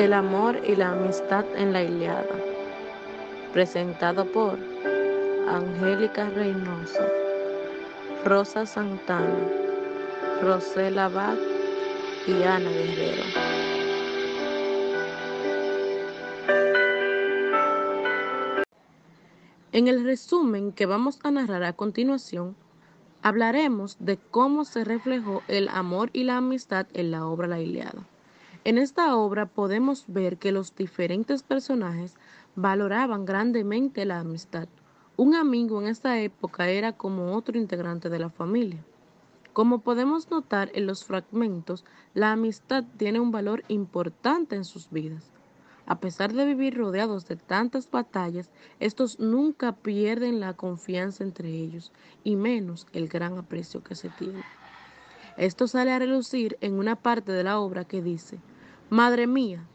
El amor y la amistad en la Iliada. Presentado por Angélica Reynoso, Rosa Santana, Rosela Bach y Ana Guerrero. En el resumen que vamos a narrar a continuación, hablaremos de cómo se reflejó el amor y la amistad en la obra La Iliada. En esta obra podemos ver que los diferentes personajes valoraban grandemente la amistad. Un amigo en esta época era como otro integrante de la familia. Como podemos notar en los fragmentos, la amistad tiene un valor importante en sus vidas. A pesar de vivir rodeados de tantas batallas, estos nunca pierden la confianza entre ellos y menos el gran aprecio que se tiene. Esto sale a relucir en una parte de la obra que dice, Madre mía,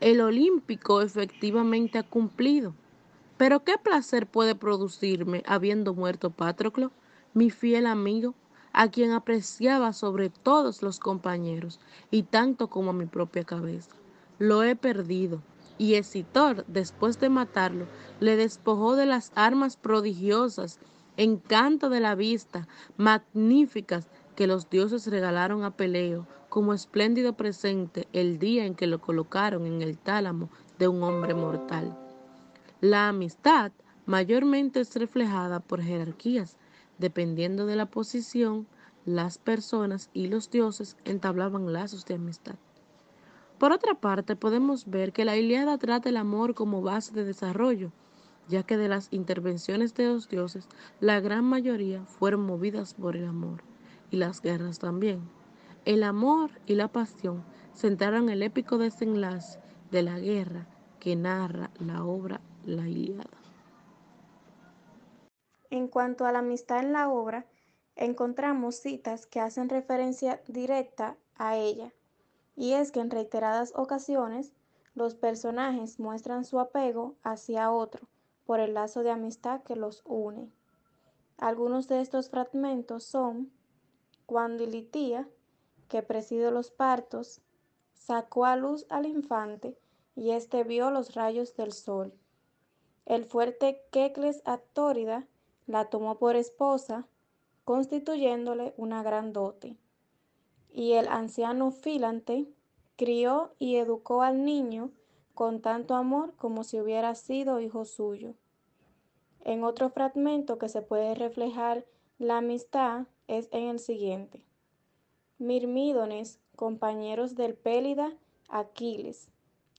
el olímpico efectivamente ha cumplido. Pero qué placer puede producirme habiendo muerto Patroclo, mi fiel amigo, a quien apreciaba sobre todos los compañeros y tanto como a mi propia cabeza. Lo he perdido. Y Esitor, después de matarlo, le despojó de las armas prodigiosas, encanto de la vista, magníficas, que los dioses regalaron a Peleo como espléndido presente el día en que lo colocaron en el tálamo de un hombre mortal. La amistad mayormente es reflejada por jerarquías, dependiendo de la posición, las personas y los dioses entablaban lazos de amistad. Por otra parte, podemos ver que la Iliada trata el amor como base de desarrollo, ya que de las intervenciones de los dioses, la gran mayoría fueron movidas por el amor, y las guerras también. El amor y la pasión centraron el épico desenlace de la guerra que narra la obra La Ilíada. En cuanto a la amistad en la obra, encontramos citas que hacen referencia directa a ella, y es que en reiteradas ocasiones los personajes muestran su apego hacia otro por el lazo de amistad que los une. Algunos de estos fragmentos son cuando Ilitía que presidió los partos, sacó a luz al infante y éste vio los rayos del sol. El fuerte Kekles Actórida la tomó por esposa, constituyéndole una gran dote. Y el anciano Filante crió y educó al niño con tanto amor como si hubiera sido hijo suyo. En otro fragmento que se puede reflejar la amistad es en el siguiente. Mirmídones, compañeros del Pélida Aquiles,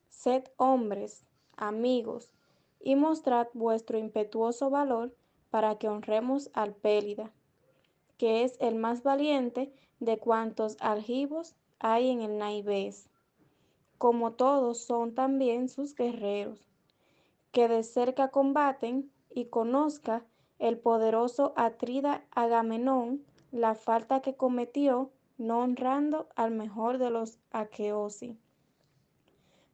sed hombres, amigos, y mostrad vuestro impetuoso valor para que honremos al Pélida, que es el más valiente de cuantos aljibos hay en el Naibés, como todos son también sus guerreros, que de cerca combaten y conozca el poderoso Atrida Agamenón la falta que cometió no honrando al mejor de los aqueosi.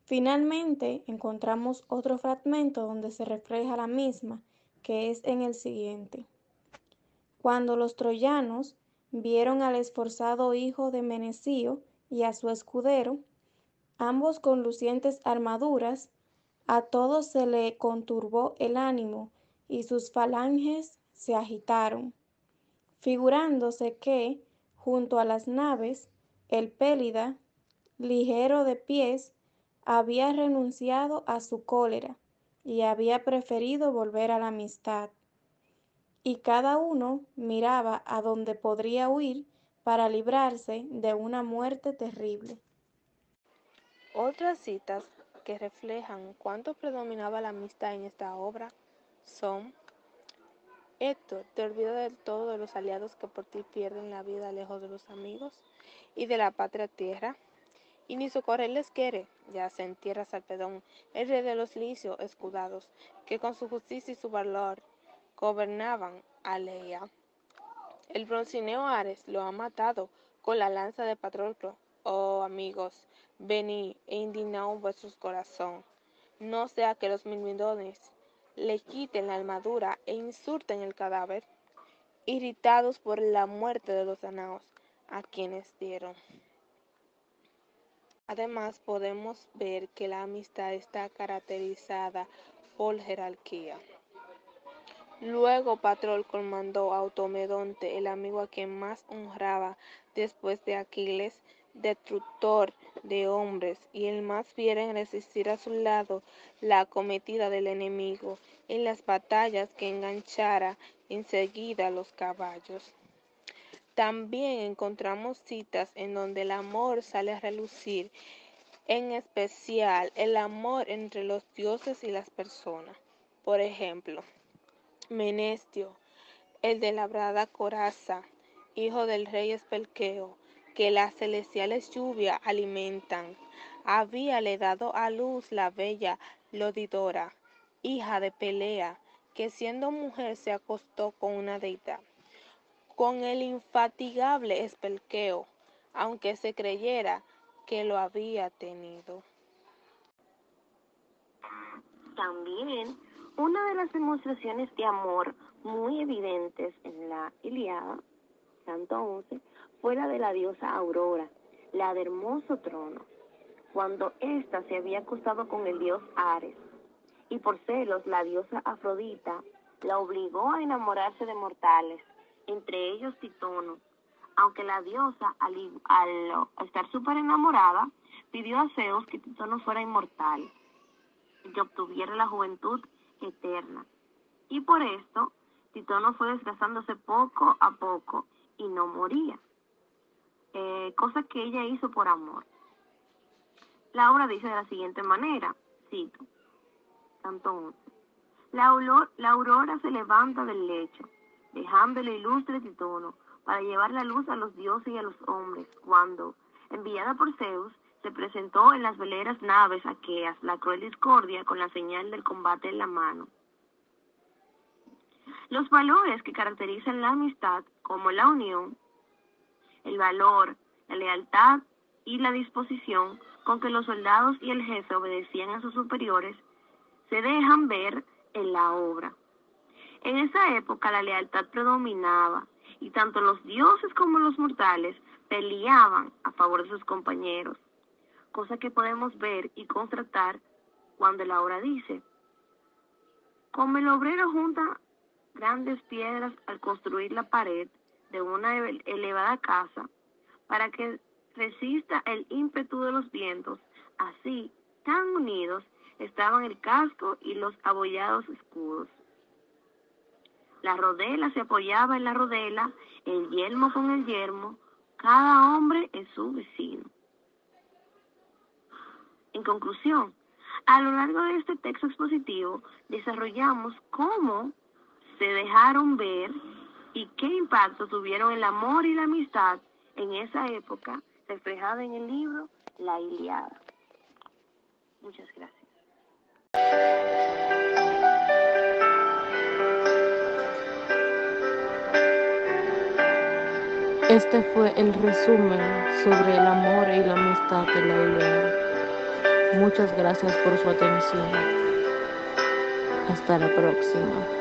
Finalmente, encontramos otro fragmento donde se refleja la misma, que es en el siguiente. Cuando los troyanos vieron al esforzado hijo de Menecio y a su escudero, ambos con lucientes armaduras, a todos se le conturbó el ánimo y sus falanges se agitaron, figurándose que, Junto a las naves, el Pélida, ligero de pies, había renunciado a su cólera y había preferido volver a la amistad. Y cada uno miraba a donde podría huir para librarse de una muerte terrible. Otras citas que reflejan cuánto predominaba la amistad en esta obra son Héctor, te olvidas del todo de los aliados que por ti pierden la vida lejos de los amigos y de la patria tierra. Y ni socorrerles quiere, ya se entierra Salpedón, el rey de los licios escudados, que con su justicia y su valor gobernaban a Leia. El broncineo Ares lo ha matado con la lanza de Patroclo. Oh amigos, venid e indignaos vuestros corazón. No sea que los mirmidones le quiten la armadura e insulten el cadáver, irritados por la muerte de los danaos a quienes dieron. Además, podemos ver que la amistad está caracterizada por jerarquía. Luego Patroclo mandó a Automedonte, el amigo a quien más honraba después de Aquiles, destructor de hombres y el más fiel en resistir a su lado la acometida del enemigo en las batallas que enganchara enseguida los caballos. También encontramos citas en donde el amor sale a relucir, en especial el amor entre los dioses y las personas. Por ejemplo, Menestio, el de labrada coraza, hijo del rey Espelqueo, que las celestiales lluvias alimentan, habíale dado a luz la bella Lodidora, hija de Pelea, que siendo mujer se acostó con una deidad con el infatigable Espelqueo, aunque se creyera que lo había tenido. También una de las demostraciones de amor muy evidentes en la Iliada, Canto 11, fue la de la diosa Aurora, la de hermoso trono, cuando ésta se había acostado con el dios Ares, y por celos la diosa Afrodita la obligó a enamorarse de mortales entre ellos Titono. Aunque la diosa, al, estar súper enamorada, pidió a Zeus que Titono fuera inmortal y obtuviera la juventud eterna. Y por esto, Titono fue desgastándose poco a poco y no moría, eh, cosa que ella hizo por amor. La obra dice de la siguiente manera, cito, tanto la, la aurora se levanta del lecho, dejando el ilustre Titono para llevar la luz a los dioses y a los hombres, cuando, enviada por Zeus, se presentó en las veleras naves aqueas la cruel discordia con la señal del combate en la mano. Los valores que caracterizan la amistad, como la unión, el valor, la lealtad y la disposición con que los soldados y el jefe obedecían a sus superiores, se dejan ver en la obra. En esa época la lealtad predominaba y tanto los dioses como los mortales peleaban a favor de sus compañeros, cosa que podemos ver y constatar cuando la obra dice, como el obrero junta grandes piedras al construir la pared de una elevada casa para que resista el ímpetu de los vientos, así, tan unidos, estaban el casco y los abollados escudos. La rodela se apoyaba en la rodela, el yermo con el yermo, cada hombre en su vecino. En conclusión, a lo largo de este texto expositivo desarrollamos cómo se dejaron ver y qué impacto tuvieron el amor y la amistad en esa época reflejada en el libro La Iliada. Muchas gracias. Este fue el resumen sobre el amor y la amistad de la Ilíada. Muchas gracias por su atención. Hasta la próxima.